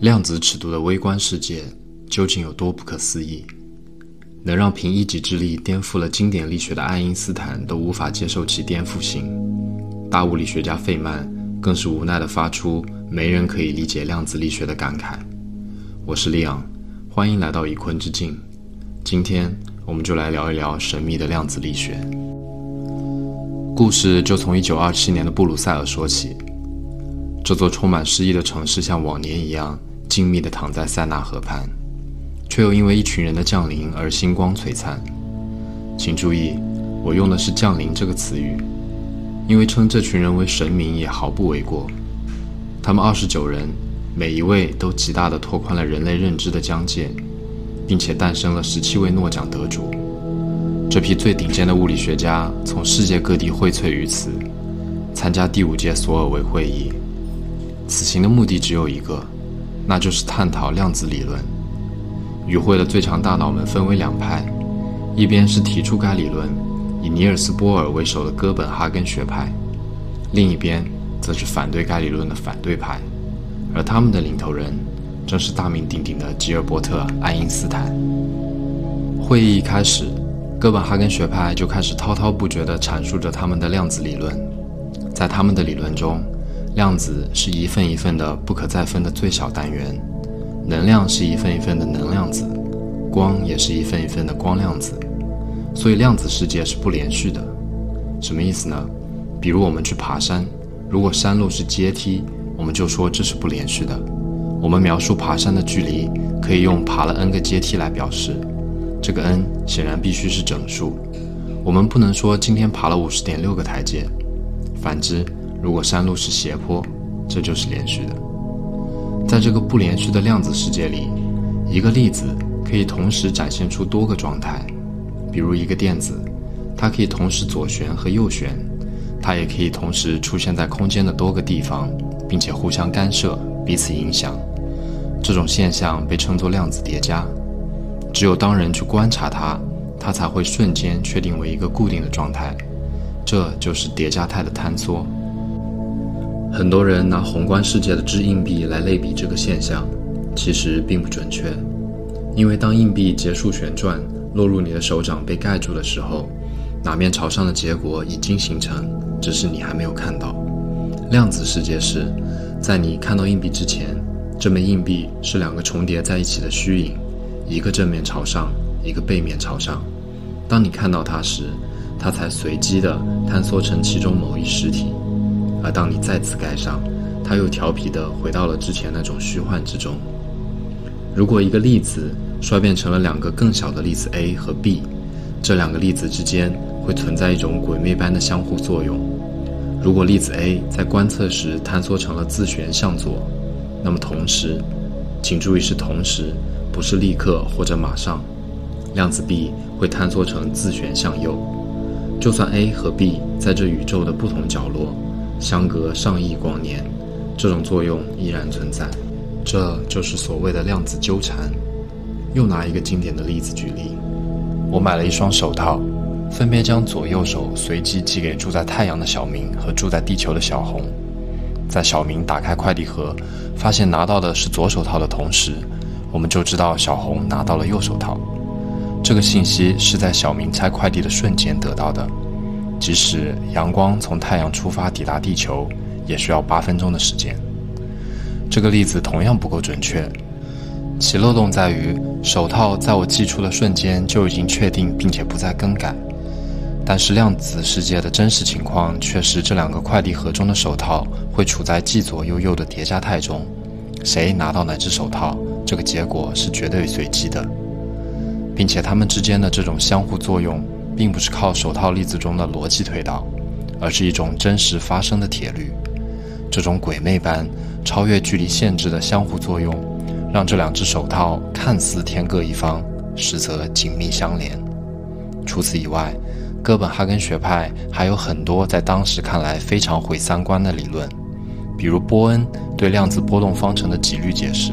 量子尺度的微观世界究竟有多不可思议，能让凭一己之力颠覆了经典力学的爱因斯坦都无法接受其颠覆性？大物理学家费曼更是无奈地发出“没人可以理解量子力学”的感慨。我是利昂，欢迎来到以坤之境。今天我们就来聊一聊神秘的量子力学。故事就从1927年的布鲁塞尔说起。这座充满诗意的城市像往年一样静谧地躺在塞纳河畔，却又因为一群人的降临而星光璀璨。请注意，我用的是“降临”这个词语，因为称这群人为神明也毫不为过。他们二十九人，每一位都极大地拓宽了人类认知的疆界，并且诞生了十七位诺奖得主。这批最顶尖的物理学家从世界各地荟萃于此，参加第五届索尔维会议。此行的目的只有一个，那就是探讨量子理论。与会的最强大脑们分为两派，一边是提出该理论，以尼尔斯·波尔为首的哥本哈根学派，另一边则是反对该理论的反对派。而他们的领头人，正是大名鼎鼎的吉尔伯特·爱因斯坦。会议一开始，哥本哈根学派就开始滔滔不绝地阐述着他们的量子理论。在他们的理论中，量子是一份一份的不可再分的最小单元，能量是一份一份的能量子，光也是一份一份的光量子，所以量子世界是不连续的。什么意思呢？比如我们去爬山，如果山路是阶梯，我们就说这是不连续的。我们描述爬山的距离，可以用爬了 n 个阶梯来表示，这个 n 显然必须是整数。我们不能说今天爬了五十点六个台阶。反之。如果山路是斜坡，这就是连续的。在这个不连续的量子世界里，一个粒子可以同时展现出多个状态。比如一个电子，它可以同时左旋和右旋，它也可以同时出现在空间的多个地方，并且互相干涉、彼此影响。这种现象被称作量子叠加。只有当人去观察它，它才会瞬间确定为一个固定的状态。这就是叠加态的坍缩。很多人拿宏观世界的掷硬币来类比这个现象，其实并不准确，因为当硬币结束旋转，落入你的手掌被盖住的时候，哪面朝上的结果已经形成，只是你还没有看到。量子世界是，在你看到硬币之前，这枚硬币是两个重叠在一起的虚影，一个正面朝上，一个背面朝上。当你看到它时，它才随机地坍缩成其中某一实体。而当你再次盖上，它又调皮地回到了之前那种虚幻之中。如果一个粒子衰变成了两个更小的粒子 A 和 B，这两个粒子之间会存在一种鬼魅般的相互作用。如果粒子 A 在观测时坍缩成了自旋向左，那么同时，请注意是同时，不是立刻或者马上，量子 B 会坍缩成自旋向右。就算 A 和 B 在这宇宙的不同角落。相隔上亿光年，这种作用依然存在，这就是所谓的量子纠缠。又拿一个经典的例子举例：我买了一双手套，分别将左右手随机寄给住在太阳的小明和住在地球的小红。在小明打开快递盒，发现拿到的是左手套的同时，我们就知道小红拿到了右手套。这个信息是在小明拆快递的瞬间得到的。即使阳光从太阳出发抵达地球，也需要八分钟的时间。这个例子同样不够准确，其漏洞在于手套在我寄出的瞬间就已经确定并且不再更改。但是量子世界的真实情况却是这两个快递盒中的手套会处在既左又右的叠加态中，谁拿到哪只手套，这个结果是绝对随机的，并且它们之间的这种相互作用。并不是靠手套粒子中的逻辑推导，而是一种真实发生的铁律。这种鬼魅般超越距离限制的相互作用，让这两只手套看似天各一方，实则紧密相连。除此以外，哥本哈根学派还有很多在当时看来非常毁三观的理论，比如波恩对量子波动方程的几率解释。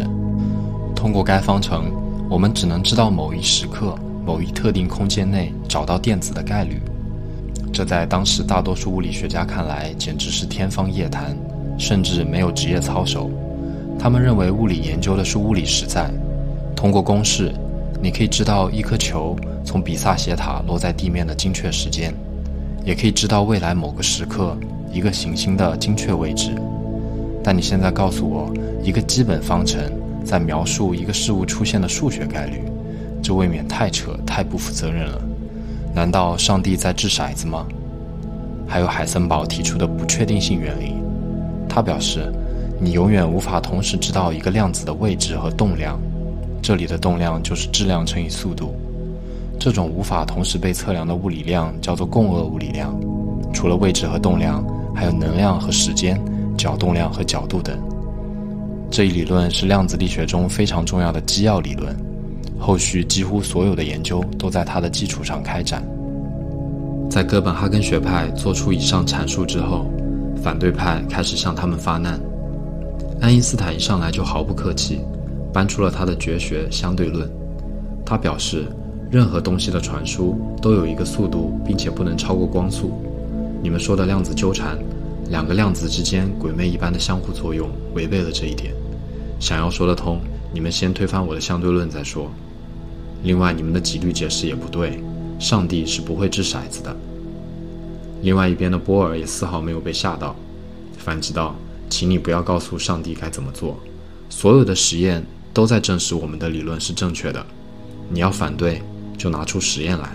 通过该方程，我们只能知道某一时刻。某一特定空间内找到电子的概率，这在当时大多数物理学家看来简直是天方夜谭，甚至没有职业操守。他们认为物理研究的是物理实在，通过公式，你可以知道一颗球从比萨斜塔落在地面的精确时间，也可以知道未来某个时刻一个行星的精确位置。但你现在告诉我一个基本方程在描述一个事物出现的数学概率，这未免太扯，太不负责任了。难道上帝在掷骰子吗？还有海森堡提出的不确定性原理，他表示。你永远无法同时知道一个量子的位置和动量，这里的动量就是质量乘以速度。这种无法同时被测量的物理量叫做共轭物理量。除了位置和动量，还有能量和时间、角动量和角度等。这一理论是量子力学中非常重要的基要理论，后续几乎所有的研究都在它的基础上开展。在哥本哈根学派做出以上阐述之后，反对派开始向他们发难。爱因斯坦一上来就毫不客气，搬出了他的绝学相对论。他表示，任何东西的传输都有一个速度，并且不能超过光速。你们说的量子纠缠，两个量子之间鬼魅一般的相互作用，违背了这一点。想要说得通，你们先推翻我的相对论再说。另外，你们的几率解释也不对，上帝是不会掷骰子的。另外一边的波尔也丝毫没有被吓到，反击道。请你不要告诉上帝该怎么做，所有的实验都在证实我们的理论是正确的。你要反对，就拿出实验来。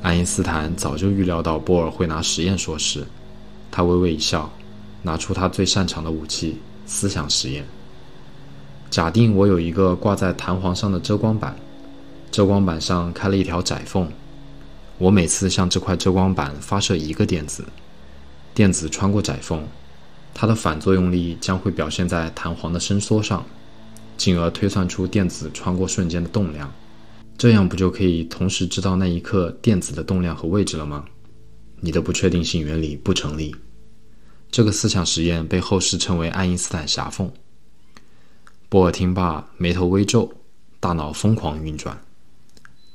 爱因斯坦早就预料到波尔会拿实验说事，他微微一笑，拿出他最擅长的武器——思想实验。假定我有一个挂在弹簧上的遮光板，遮光板上开了一条窄缝，我每次向这块遮光板发射一个电子，电子穿过窄缝。它的反作用力将会表现在弹簧的伸缩上，进而推算出电子穿过瞬间的动量。这样不就可以同时知道那一刻电子的动量和位置了吗？你的不确定性原理不成立。这个思想实验被后世称为爱因斯坦狭缝。波尔听罢，眉头微皱，大脑疯狂运转，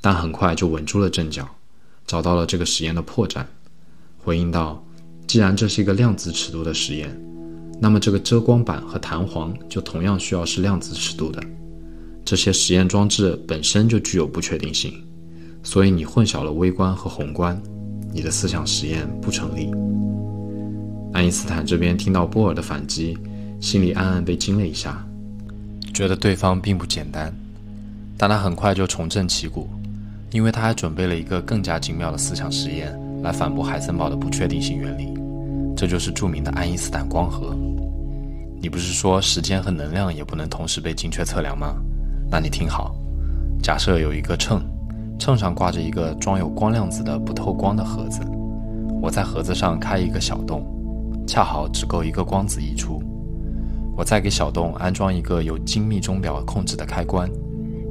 但很快就稳住了阵脚，找到了这个实验的破绽，回应道。既然这是一个量子尺度的实验，那么这个遮光板和弹簧就同样需要是量子尺度的。这些实验装置本身就具有不确定性，所以你混淆了微观和宏观，你的思想实验不成立。爱因斯坦这边听到波尔的反击，心里暗暗被惊了一下，觉得对方并不简单，但他很快就重振旗鼓，因为他还准备了一个更加精妙的思想实验。来反驳海森堡的不确定性原理，这就是著名的爱因斯坦光合。你不是说时间和能量也不能同时被精确测量吗？那你听好，假设有一个秤，秤上挂着一个装有光量子的不透光的盒子，我在盒子上开一个小洞，恰好只够一个光子溢出。我再给小洞安装一个由精密钟表控制的开关，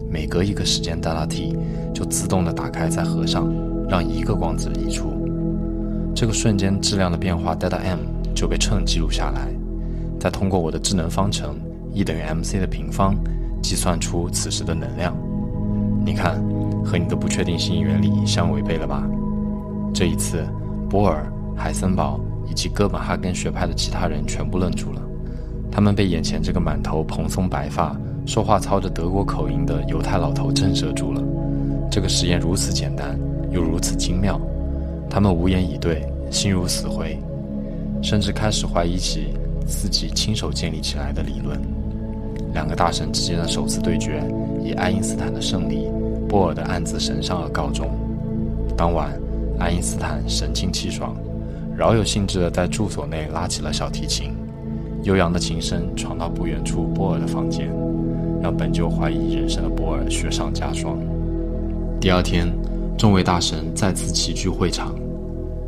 每隔一个时间 delta t 就自动的打开再合上，让一个光子溢出。这个瞬间质量的变化 delta m 就被秤记录下来，再通过我的智能方程 E 等于 mc 的平方计算出此时的能量。你看，和你的不确定性原理相违背了吧？这一次，波尔、海森堡以及哥本哈根学派的其他人全部愣住了，他们被眼前这个满头蓬松白发、说话操着德国口音的犹太老头震慑住了。这个实验如此简单，又如此精妙。他们无言以对，心如死灰，甚至开始怀疑起自己亲手建立起来的理论。两个大神之间的首次对决以爱因斯坦的胜利、波尔的暗自神伤而告终。当晚，爱因斯坦神清气爽，饶有兴致地在住所内拉起了小提琴，悠扬的琴声传到不远处波尔的房间，让本就怀疑人生的波尔雪上加霜。第二天。众位大神再次齐聚会场，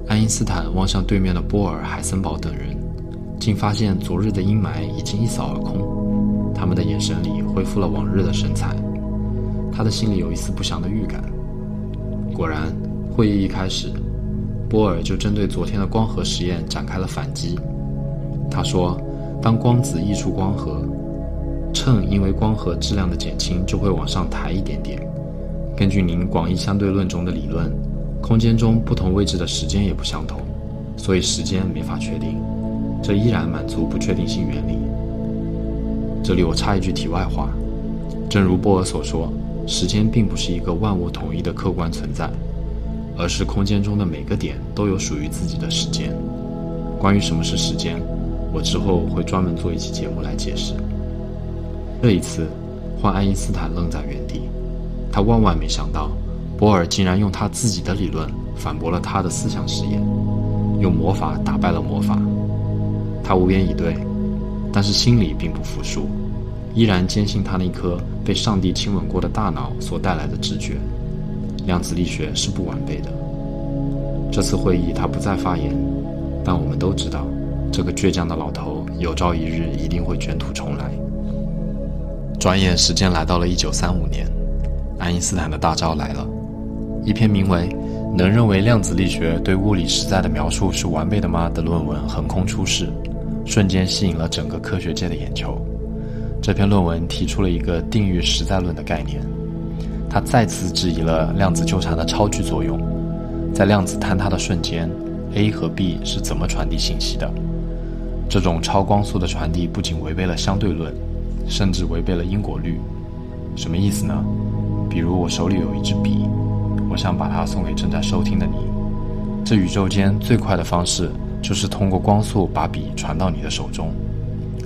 爱因斯坦望向对面的波尔、海森堡等人，竟发现昨日的阴霾已经一扫而空，他们的眼神里恢复了往日的神采。他的心里有一丝不祥的预感。果然，会议一开始，波尔就针对昨天的光合实验展开了反击。他说：“当光子溢出光合，秤因为光合质量的减轻就会往上抬一点点。”根据您广义相对论中的理论，空间中不同位置的时间也不相同，所以时间没法确定。这依然满足不确定性原理。这里我插一句题外话，正如波尔所说，时间并不是一个万物统一的客观存在，而是空间中的每个点都有属于自己的时间。关于什么是时间，我之后会专门做一期节目来解释。这一次，换爱因斯坦愣在原地，他万万没想到，波尔竟然用他自己的理论反驳了他的思想实验，用魔法打败了魔法。他无言以对。但是心里并不服输，依然坚信他那颗被上帝亲吻过的大脑所带来的直觉，量子力学是不完备的。这次会议他不再发言，但我们都知道，这个倔强的老头有朝一日一定会卷土重来。转眼时间来到了1935年，爱因斯坦的大招来了，一篇名为《能认为量子力学对物理实在的描述是完备的吗》的论文横空出世。瞬间吸引了整个科学界的眼球。这篇论文提出了一个定域实在论的概念，它再次质疑了量子纠缠的超距作用。在量子坍塌的瞬间，A 和 B 是怎么传递信息的？这种超光速的传递不仅违背了相对论，甚至违背了因果律。什么意思呢？比如我手里有一支笔，我想把它送给正在收听的你。这宇宙间最快的方式。就是通过光速把笔传到你的手中，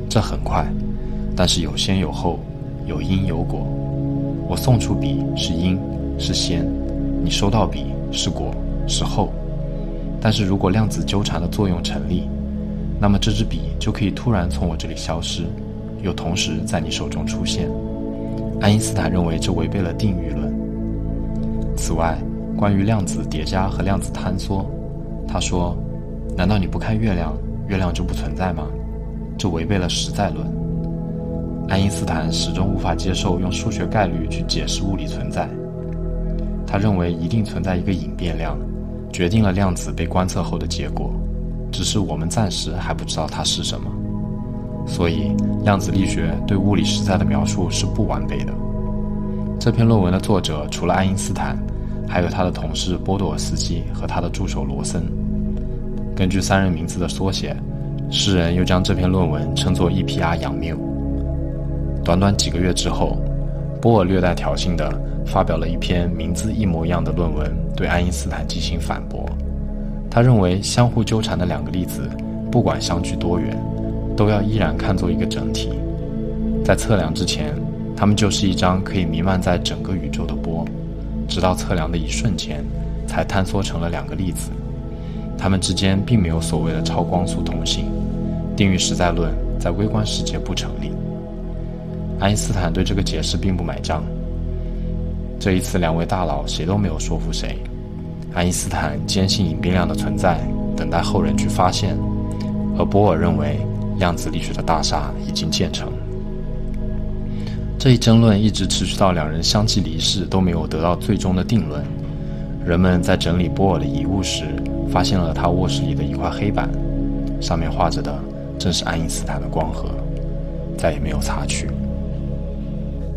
这很快，但是有先有后，有因有果。我送出笔是因是先，你收到笔是果是后。但是如果量子纠缠的作用成立，那么这支笔就可以突然从我这里消失，又同时在你手中出现。爱因斯坦认为这违背了定域论。此外，关于量子叠加和量子坍缩，他说。难道你不看月亮，月亮就不存在吗？这违背了实在论。爱因斯坦始终无法接受用数学概率去解释物理存在。他认为一定存在一个隐变量，决定了量子被观测后的结果，只是我们暂时还不知道它是什么。所以，量子力学对物理实在的描述是不完备的。这篇论文的作者除了爱因斯坦，还有他的同事波多尔斯基和他的助手罗森。根据三人名字的缩写，世人又将这篇论文称作 E.P.R. 杨谬。短短几个月之后，波尔略带挑衅地发表了一篇名字一模一样的论文，对爱因斯坦进行反驳。他认为，相互纠缠的两个粒子，不管相距多远，都要依然看作一个整体。在测量之前，它们就是一张可以弥漫在整个宇宙的波，直到测量的一瞬间，才坍缩成了两个粒子。它们之间并没有所谓的超光速通信，定域实在论在微观世界不成立。爱因斯坦对这个解释并不买账。这一次，两位大佬谁都没有说服谁。爱因斯坦坚信隐变量的存在，等待后人去发现；而波尔认为量子力学的大厦已经建成。这一争论一直持续到两人相继离世，都没有得到最终的定论。人们在整理波尔的遗物时。发现了他卧室里的一块黑板，上面画着的正是爱因斯坦的光盒，再也没有擦去。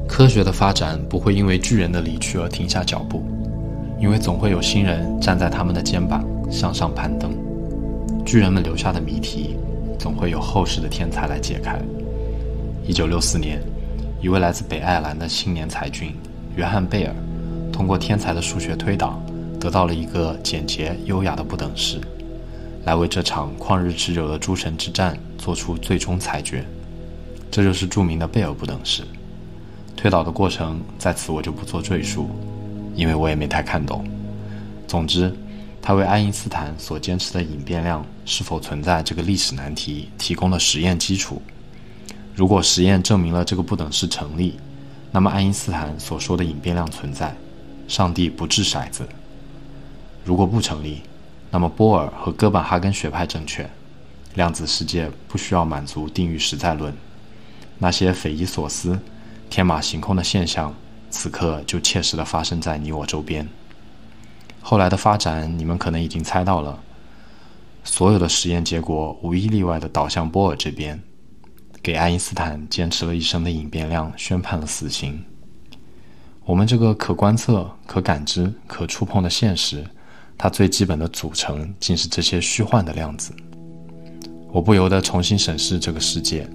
科学的发展不会因为巨人的离去而停下脚步，因为总会有新人站在他们的肩膀向上攀登。巨人们留下的谜题，总会有后世的天才来解开。一九六四年，一位来自北爱尔兰的青年才俊约翰贝尔，通过天才的数学推导。得到了一个简洁优雅的不等式，来为这场旷日持久的诸神之战做出最终裁决。这就是著名的贝尔不等式。推导的过程在此我就不做赘述，因为我也没太看懂。总之，他为爱因斯坦所坚持的隐变量是否存在这个历史难题提供了实验基础。如果实验证明了这个不等式成立，那么爱因斯坦所说的隐变量存在，上帝不掷骰子。如果不成立，那么波尔和哥本哈根学派正确，量子世界不需要满足定域实在论，那些匪夷所思、天马行空的现象，此刻就切实的发生在你我周边。后来的发展，你们可能已经猜到了，所有的实验结果无一例外的导向波尔这边，给爱因斯坦坚持了一生的隐变量宣判了死刑。我们这个可观测、可感知、可触碰的现实。它最基本的组成竟是这些虚幻的量子。我不由得重新审视这个世界，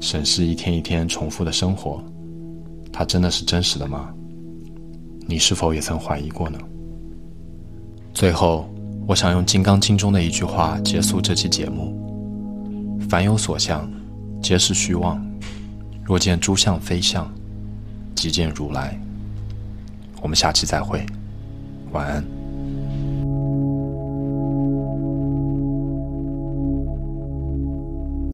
审视一天一天重复的生活，它真的是真实的吗？你是否也曾怀疑过呢？最后，我想用《金刚经》中的一句话结束这期节目：“凡有所相，皆是虚妄。若见诸相非相，即见如来。”我们下期再会，晚安。